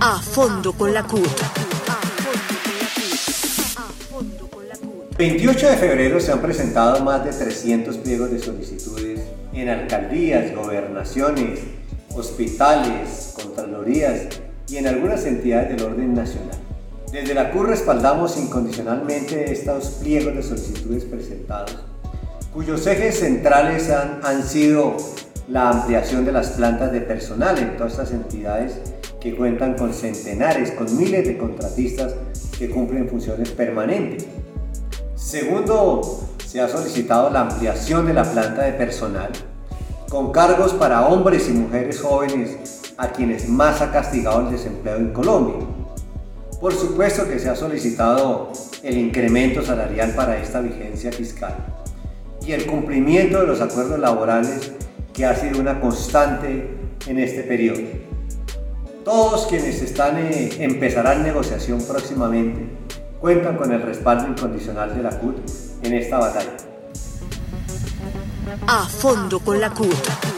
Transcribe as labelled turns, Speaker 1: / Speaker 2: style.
Speaker 1: A fondo con la CUT.
Speaker 2: 28 de febrero se han presentado más de 300 pliegos de solicitudes en alcaldías, gobernaciones, hospitales, contralorías y en algunas entidades del orden nacional. Desde la CUR respaldamos incondicionalmente estos pliegos de solicitudes presentados, cuyos ejes centrales han, han sido la ampliación de las plantas de personal en todas estas entidades que cuentan con centenares, con miles de contratistas que cumplen funciones permanentes. Segundo, se ha solicitado la ampliación de la planta de personal con cargos para hombres y mujeres jóvenes a quienes más ha castigado el desempleo en Colombia. Por supuesto que se ha solicitado el incremento salarial para esta vigencia fiscal y el cumplimiento de los acuerdos laborales que ha sido una constante en este periodo. Todos quienes están, eh, empezarán negociación próximamente cuentan con el respaldo incondicional de la CUT en esta batalla.
Speaker 1: A fondo con la CUT.